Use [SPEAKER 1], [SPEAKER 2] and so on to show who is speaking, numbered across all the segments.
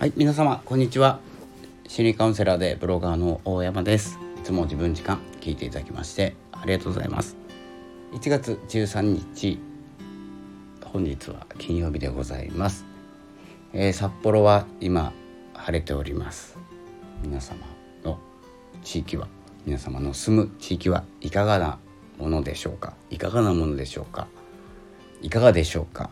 [SPEAKER 1] はい皆様こんにちは。心理カウンセラーでブロガーの大山です。いつも自分時間聞いていただきましてありがとうございます。1月13日本日は金曜日でございます、えー、札幌は今晴れております。皆様の地域は皆様の住む地域はいかがなものでしょうか？いかがなものでしょうか？いかがでしょうか、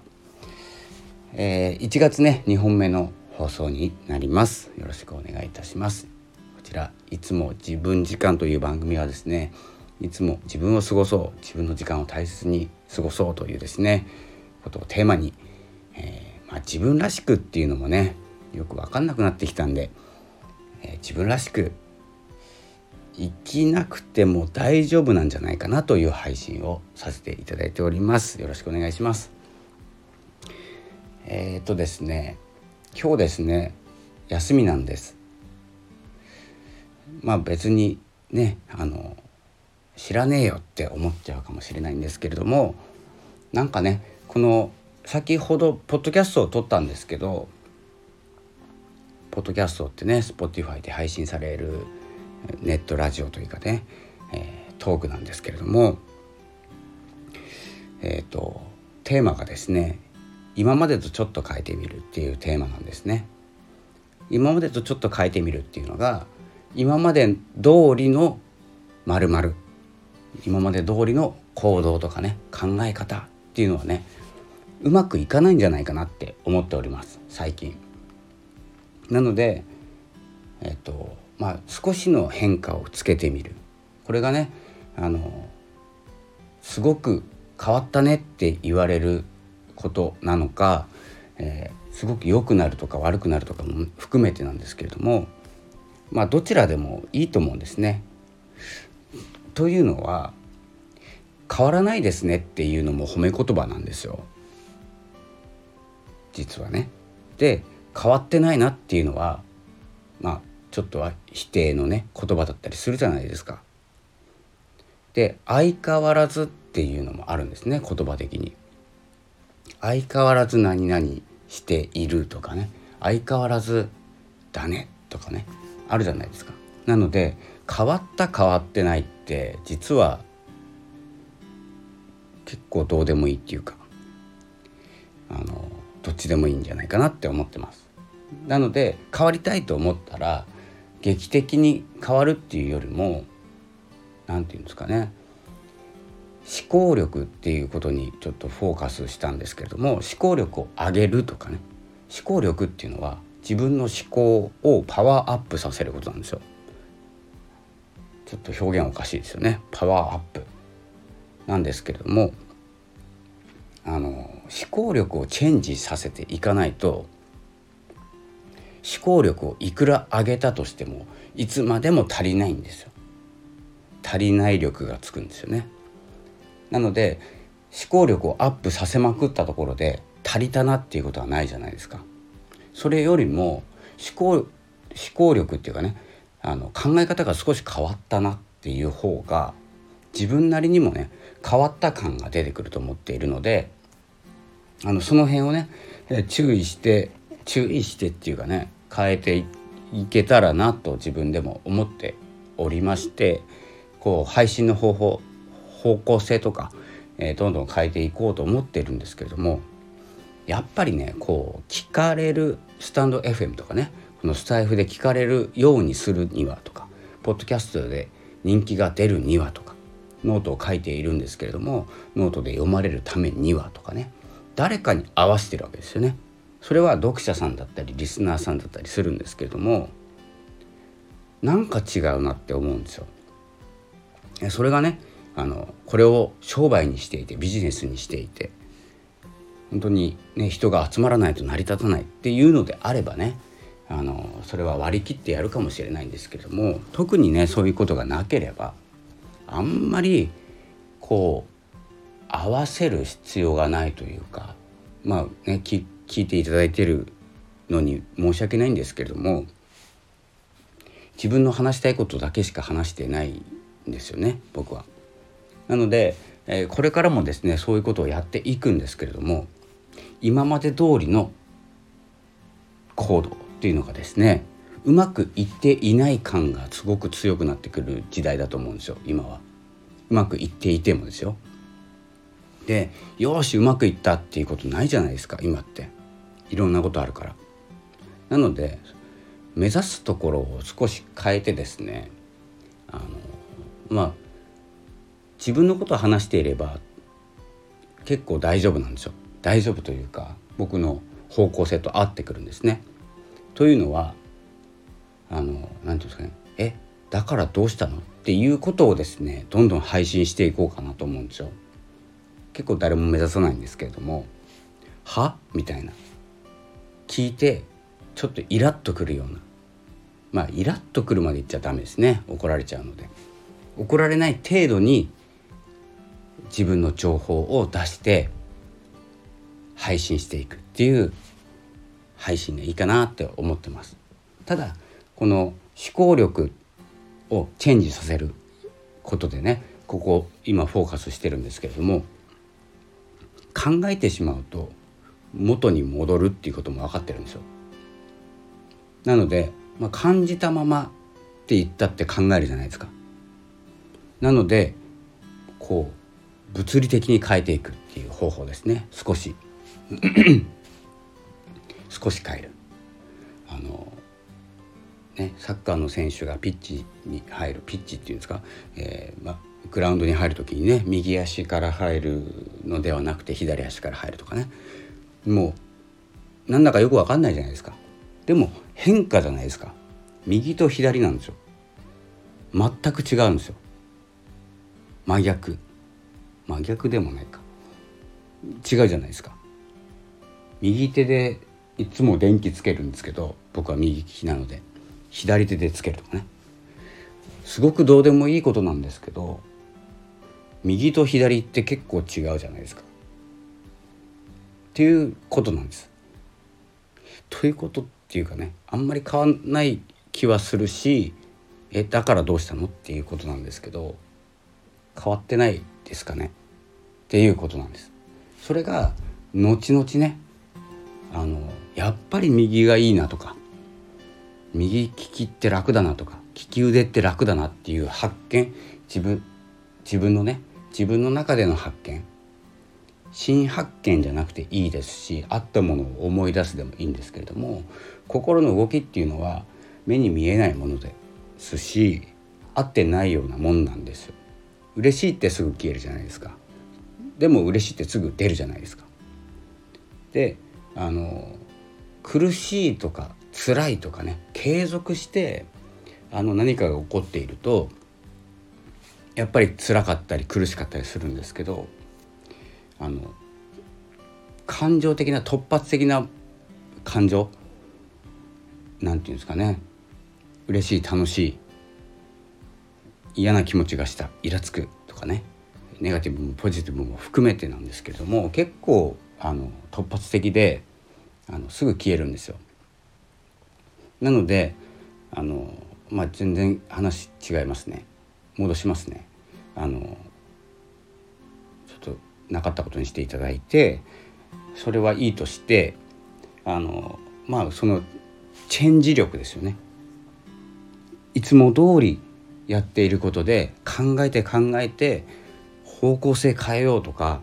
[SPEAKER 1] えー、1月ね2本目の放送になります。よろしくお願いいたします。こちらいつも自分時間という番組はですねいつも自分を過ごそう自分の時間を大切に過ごそうというですねことをテーマに、えー、まあ、自分らしくっていうのもねよく分かんなくなってきたんで、えー、自分らしく生きなくても大丈夫なんじゃないかなという配信をさせていただいております。よろしくお願いします。えー、っとですね今日ですね休みなんです。まあ別にねあの知らねえよって思っちゃうかもしれないんですけれどもなんかねこの先ほどポッドキャストを撮ったんですけどポッドキャストってね Spotify で配信されるネットラジオというかね、えー、トークなんですけれどもえっ、ー、とテーマがですね今までとちょっと変えてみるっていうテーマなんですね。今までとちょっと変えてみるっていうのが今まで通りのまる今まで通りの行動とかね考え方っていうのはねうまくいかないんじゃないかなって思っております最近。なのでえっとまあ少しの変化をつけてみるこれがねあのすごく変わったねって言われることなのか、えー、すごく良くなるとか悪くなるとかも含めてなんですけれどもまあどちらでもいいと思うんですね。というのは変わらないですねっていうのも褒め言葉なんですよ実はね。で変わってないなっていうのはまあちょっとは否定のね言葉だったりするじゃないですか。で相変わらずっていうのもあるんですね言葉的に。相変わらず何々しているとかね相変わらずだねとかねあるじゃないですか。なので変わった変わってないって実は結構どうでもいいっていうかあのどっちでもいいんじゃないかなって思ってます。なので変わりたいと思ったら劇的に変わるっていうよりも何て言うんですかね思考力っていうことにちょっとフォーカスしたんですけれども思考力を上げるとかね。思考力っていうのは自分の思考をパワーアップさせることなんですよ。ちょっと表現おかしいですよね。パワーアップ。なんですけれどもあの思考力をチェンジさせていかないと思考力をいくら上げたとしてもいつまでも足りないんですよ。足りない力がつくんですよね。なので思考力をアップさせまくったところで足りたなっていうことはないじゃないですか。それよりも思考思考力っていうかねあの考え方が少し変わったなっていう方が自分なりにもね変わった感が出てくると思っているのであのその辺をね注意して注意してっていうかね変えていけたらなと自分でも思っておりましてこう配信の方法方向性とか、えー、どんどん変えていこうと思ってるんですけれどもやっぱりねこう聞かれるスタンド FM とかねこのスタイフで聞かれるようにするにはとかポッドキャストで人気が出るにはとかノートを書いているんですけれどもノートで読まれるためにはとかね誰かに合わせてるわけですよね。それは読者さんだったりリスナーさんだったりするんですけれどもなんか違うなって思うんですよ。それがねあのこれを商売にしていてビジネスにしていて本当に、ね、人が集まらないと成り立たないっていうのであればねあのそれは割り切ってやるかもしれないんですけれども特にねそういうことがなければあんまりこう合わせる必要がないというかまあね聞いていただいてるのに申し訳ないんですけれども自分の話したいことだけしか話してないんですよね僕は。なので、え、これからもですねそういうことをやっていくんですけれども今まで通りの行動っていうのがですねうまくいっていない感がすごく強くなってくる時代だと思うんですよ今は。うまくいっていてもですよ。でよしうまくいったっていうことないじゃないですか今っていろんなことあるから。なので目指すところを少し変えてですねあのまあ自分のことを話していれば結構大丈夫なんですよ。大丈夫というか僕の方向性と合ってくるんですね。というのはあの何て言うんですかね。えだからどうしたの？っていうことをですねどんどん配信していこうかなと思うんですよ。結構誰も目指さないんですけれども「は?」みたいな。聞いてちょっとイラッとくるような。まあイラッとくるまで言っちゃダメですね。怒られちゃうので。怒られない程度に自分の情報を出して配信していくっていう配信でいいかなって思ってますただこの思考力をチェンジさせることでねここ今フォーカスしてるんですけれども考えてしまうと元に戻るっていうことも分かってるんですよ。なので、まあ、感じたままって言ったって考えるじゃないですか。なのでこう物理的に変えていくっていう方法ですね。少し。少し変える。あのね、サッカーの選手がピッチに入るピッチっていうんですか、えーま、グラウンドに入る時にね右足から入るのではなくて左足から入るとかね。もうなんだかよく分かんないじゃないですか。でも変化じゃないですか。右と左なんですよ。全く違うんですよ。真逆。真逆でもないか違うじゃないですか右手でいつも電気つけるんですけど僕は右利きなので左手でつけるとかねすごくどうでもいいことなんですけど右と左って結構違うじゃないですか。っていうことなんです。ということっていうかねあんまり変わんない気はするしえだからどうしたの？っていうことなんですけど変わってないですかねっていうことなんです。それが後々ねあのやっぱり右がいいなとか右利きって楽だなとか利き腕って楽だなっていう発見自分自分のね自分の中での発見新発見じゃなくていいですしあったものを思い出すでもいいんですけれども心の動きっていうのは目に見えないものですし合ってないようなもんなんですよ。嬉しいってすぐ消えるじゃないですか。でも嬉しいってすぐ出るじゃないですか。であの苦しいとか辛いとかね継続してあの何かが起こっているとやっぱり辛かったり苦しかったりするんですけどあの感情的な突発的な感情なんていうんですかね嬉しい楽しい嫌な気持ちがしたイラつくとかねネガティブもポジティブも含めてなんですけれども結構あの突発的であのすぐ消えるんですよ。なのであの、まあ、全然話違いますね戻しますね。あのちょっとなかったことにしていただいてそれはいいとしてあのまあそのチェンジ力ですよね。いつも通りやっていることで考えて考えて方向性変えようとか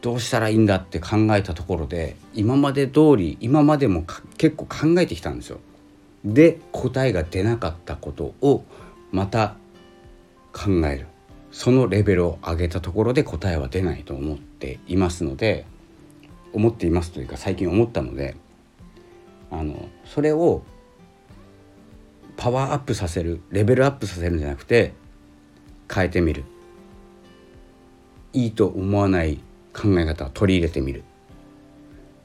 [SPEAKER 1] どうしたらいいんだって考えたところで今まで通り今までも結構考えてきたんですよ。で答えが出なかったことをまた考えるそのレベルを上げたところで答えは出ないと思っていますので思っていますというか最近思ったのであのそれをパワーアップさせるレベルアップさせるんじゃなくて変えてみる。いいと思わない考え方を取り入れてみる。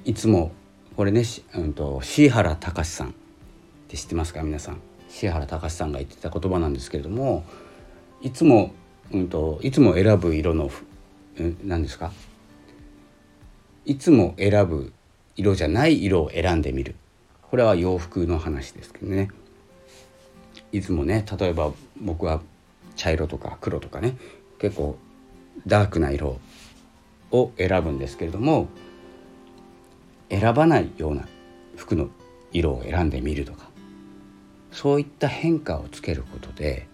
[SPEAKER 1] いつもこれね、うんと、椎原隆さんって知ってますか？皆さん。椎原隆さんが言ってた言葉なんですけれどもいつもうんと、いつも選ぶ色の何ですか？いつも選ぶ色じゃない色を選んでみる。これは洋服の話ですけどね。いつもね例えば僕は茶色とか黒とかね結構ダークな色を選ぶんですけれども選ばないような服の色を選んでみるとかそういった変化をつけることで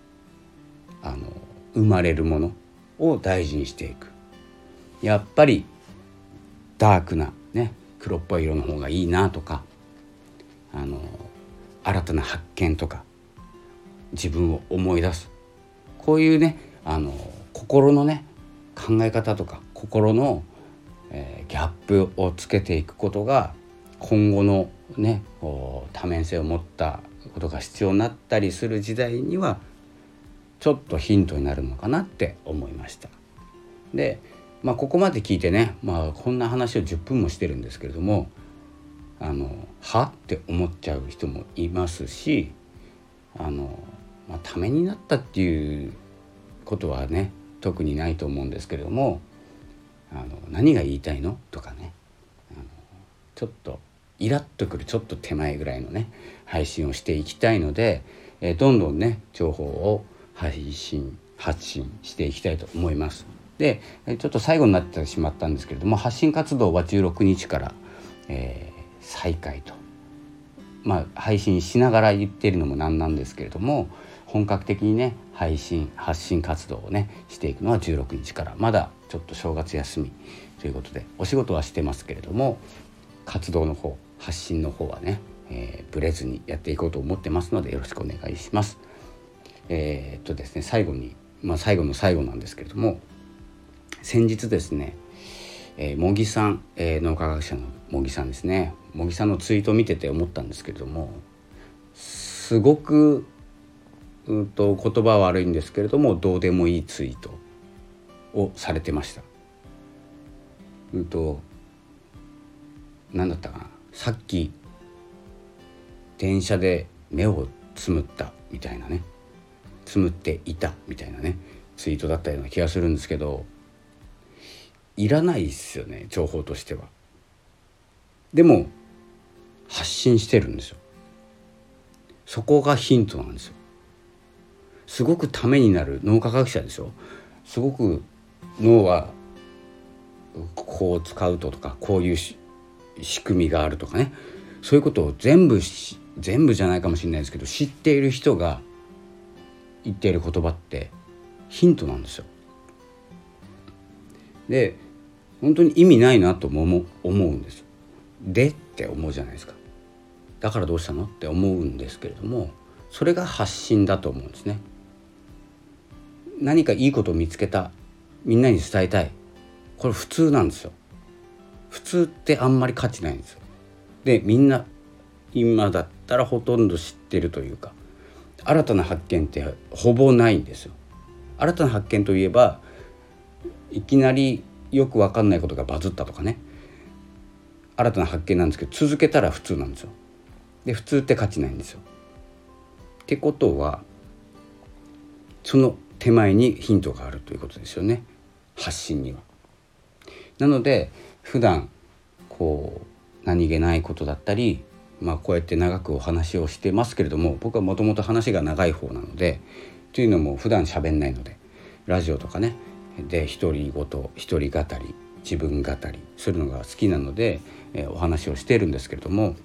[SPEAKER 1] あの生まれるものを大事にしていく。やっぱりダークなね黒っぽい色の方がいいなとかあの新たな発見とか自分を思い出すこういうねあの心のね考え方とか心の、えー、ギャップをつけていくことが今後のね多面性を持ったことが必要になったりする時代にはちょっとヒントになるのかなって思いました。で、まあ、ここまで聞いてね、まあ、こんな話を10分もしてるんですけれどもあのは？って思っちゃう人もいますしあの、まあ、ためになったっていうことはね特にないと思うんですけれどもあの何が言いたいのとかねあのちょっとイラッとくるちょっと手前ぐらいのね配信をしていきたいので、えどんどんね情報を配信発信していきたいと思います。でちょっと最後になってしまったんですけれども発信活動は16日から、えー、再開と。まあ配信しながら言ってるのもなんなんですけれども本格的にね配信発信活動をねしていくのは16日からまだちょっと正月休みということでお仕事はしてますけれども活動の方発信の方はね、えー、ブレずにやっていこうと思ってますのでよろしくお願いします。えー、っとですね最後に、まあ、最後の最後なんですけれども先日ですね、えー、茂木さん、えー、脳科学者の茂木さんですね茂木さんのツイートを見てて思ったんですけれどもすごくうんと言葉は悪いんですけれどもどうでもいいツイートをされてました。うんと何だったかなさっき電車で目をつむったみたいなねつむっていたみたいなねツイートだったような気がするんですけどいらないっすよね情報としては。でも発信してるんですよ。そこがヒントなんですよ。すごくためになる脳科学者でしょ？すごく脳はこう使うととかこういう仕組みがあるとかねそういうことを全部全部じゃないかもしれないですけど知っている人が言っている言葉ってヒントなんですよ。で本当に意味ないなとも思うんです。でって思うじゃないですか。だからどうしたの？って思うんですけれどもそれが発信だと思うんですね。何かいいことを見つけたみんなに伝えたい。これ普通なんですよ。普通ってあんまり価値ないんですよ。でみんな今だったらほとんど知ってるというか新たな発見ってほぼないんですよ。新たな発見といえばいきなりよく分かんないことがバズったとかね。新たな発見なんですけど続けたら普通なんですよ。で普通って価値ないんですよ。ってことはその手前にヒントがあるということですよね発信には。なので普段こう何気ないことだったり、まあ、こうやって長くお話をしてますけれども僕はもともと話が長い方なのでというのも普段喋んないのでラジオとかねで独り言独り語り自分語りするのが好きなので、え、お話をしてるんですけれども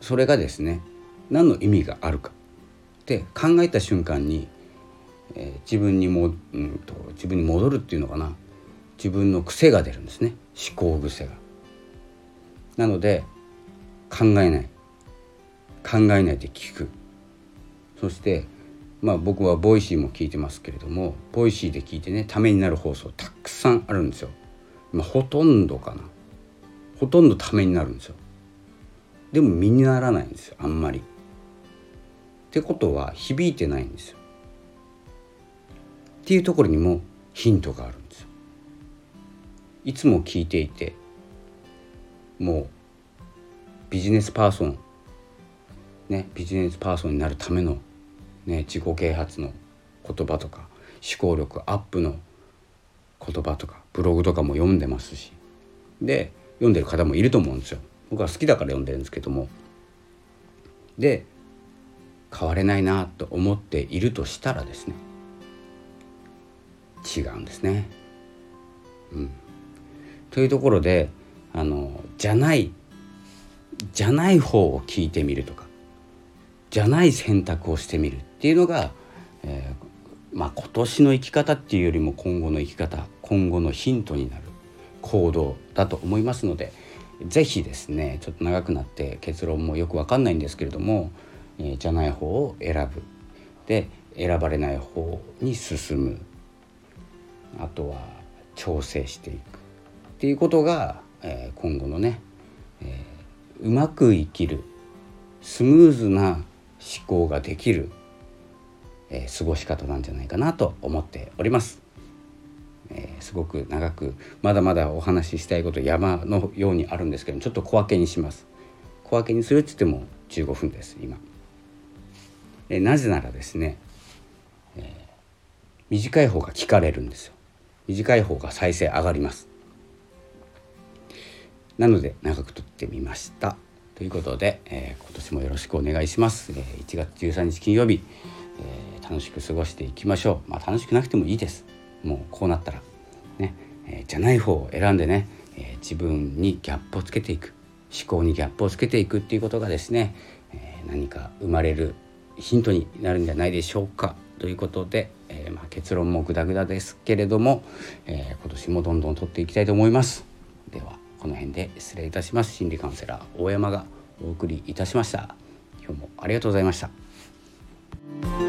[SPEAKER 1] それがですね何の意味があるかって考えた瞬間に、えー、自分にも、うんと、自分に戻るっていうのかな自分の癖が出るんですね思考癖が。なので考えない考えないで聞くそしてまあ僕は Voicy も聞いてますけれども Voicy で聞いてねためになる放送たくさんあるんですよ。まあ、ほとんどかなほとんどためになるんですよ。でも身にならないんですよあんまり。ってことは響いてないんですよ。っていうところにもヒントがあるんですよ。いつも聞いていてもうビジネスパーソンねビジネスパーソンになるための、ね、自己啓発の言葉とか思考力アップの言葉とかブログとかも読んでますしで読んでる方もいると思うんですよ。僕は好きだから読んでるんですけどもで変われないなと思っているとしたらですね違うんですね。うん、というところであのじゃないじゃない方を聞いてみるとかじゃない選択をしてみるっていうのが、えー、まあ、今年の生き方っていうよりも今後の生き方今後のヒントになる行動だと思いますので是非ですねちょっと長くなって結論もよく分かんないんですけれども、じゃない方を選ぶ。で選ばれない方に進む。あとは調整していくっていうことが、えー、今後のね、えー、うまく生きるスムーズな思考ができる、えー、過ごし方なんじゃないかなと思っております。えー、すごく長くまだまだお話ししたいこと山のようにあるんですけどちょっと小分けにします。小分けにするっつっても15分です今、え、なぜならですね、えー、短い方が聞かれるんですよ。短い方が再生上がります。なので長く撮ってみました。ということで、えー、今年もよろしくお願いします、えー、1月13日金曜日、えー、楽しく過ごしていきましょう。まあ楽しくなくてもいいです。もうこうなったらね、えじゃない方を選んでね、え自分にギャップをつけていく。思考にギャップをつけていくっていうことがですね、え何か生まれるヒントになるんじゃないでしょうかということで、えー、まあ、結論もグダグダですけれども、えー、今年もどんどん取っていきたいと思います。ではこの辺で失礼いたします。心理カウンセラー大山がお送りいたしました。今日もありがとうございました。